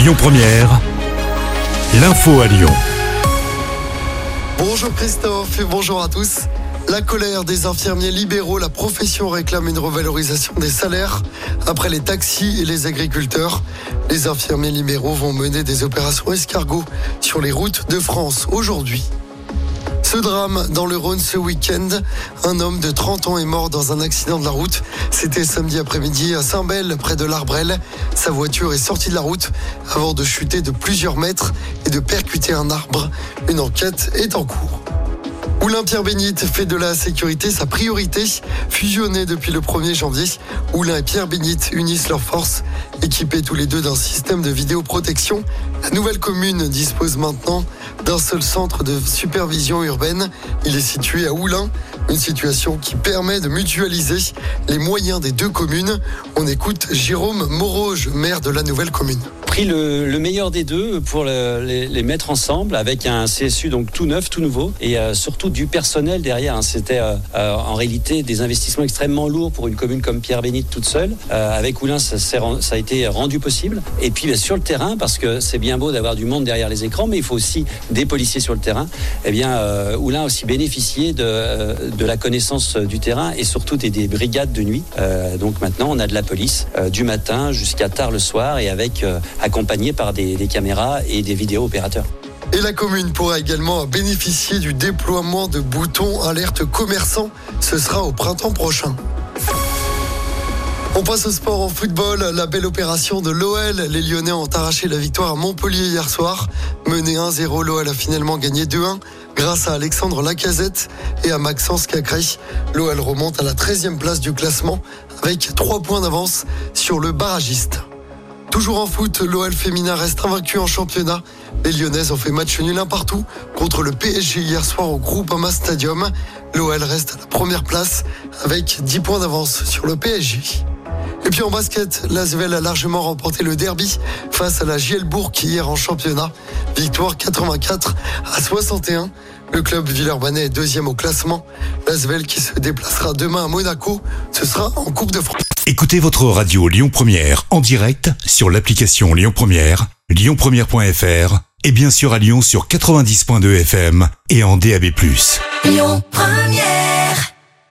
Lyon Première, l'info à Lyon. Bonjour Christophe et bonjour à tous. La colère des infirmiers libéraux, la profession réclame une revalorisation des salaires. Après les taxis et les agriculteurs, les infirmiers libéraux vont mener des opérations escargots sur les routes de France aujourd'hui. Ce drame dans le Rhône ce week-end, un homme de 30 ans est mort dans un accident de la route. C'était samedi après-midi à Saint-Bel, près de l'Arbrel. Sa voiture est sortie de la route avant de chuter de plusieurs mètres et de percuter un arbre. Une enquête est en cours. Oulin-Pierre Bénite fait de la sécurité sa priorité. Fusionnés depuis le 1er janvier, Oulin et Pierre Bénite unissent leurs forces. Équipés tous les deux d'un système de vidéoprotection, la nouvelle commune dispose maintenant d'un seul centre de supervision urbaine. Il est situé à Oulin, une situation qui permet de mutualiser les moyens des deux communes. On écoute Jérôme Moroge, maire de la nouvelle commune pris le, meilleur des deux pour les, mettre ensemble avec un CSU donc tout neuf, tout nouveau et euh, surtout du personnel derrière. Hein. C'était euh, euh, en réalité des investissements extrêmement lourds pour une commune comme Pierre Bénite toute seule. avec Oulin, ça, a été rendu possible. Et puis sur le terrain, parce que c'est bien beau d'avoir du monde derrière les écrans, mais il faut aussi des policiers sur le terrain. Eh bien, Oulin a aussi bénéficié de, la connaissance du terrain et surtout des, des brigades de nuit. donc maintenant, on a de la police du matin jusqu'à tard le soir et avec accompagné par des, caméras et des vidéos opérateurs. Et la commune pourra également bénéficier du déploiement de boutons alerte commerçants. Ce sera au printemps prochain. On passe au sport en football. La belle opération de l'OL. Les Lyonnais ont arraché la victoire à Montpellier hier soir. Mené 1-0, l'OL a finalement gagné 2-1 grâce à Alexandre Lacazette et à Maxence Cacré. L'OL remonte à la 13e place du classement avec 3 points d'avance sur le barragiste. Toujours en foot, l'OL féminin reste invaincu en championnat. Les Lyonnaises ont fait match nul un partout contre le PSG hier soir au Groupama Stadium. L'OL reste à la première place avec 10 points d'avance sur le PSG. Et puis en basket, l'Asvel a largement remporté le derby face à la Gielbourg hier en championnat. Victoire 84 à 61. Le club Villeurbanais est deuxième au classement. L'Asvel qui se déplacera demain à Monaco, ce sera en Coupe de France. Écoutez votre radio Lyon Première en direct sur l'application Lyon Première, lyonpremière.fr et bien sûr à Lyon sur 90.2 FM et en DAB+. Lyon Première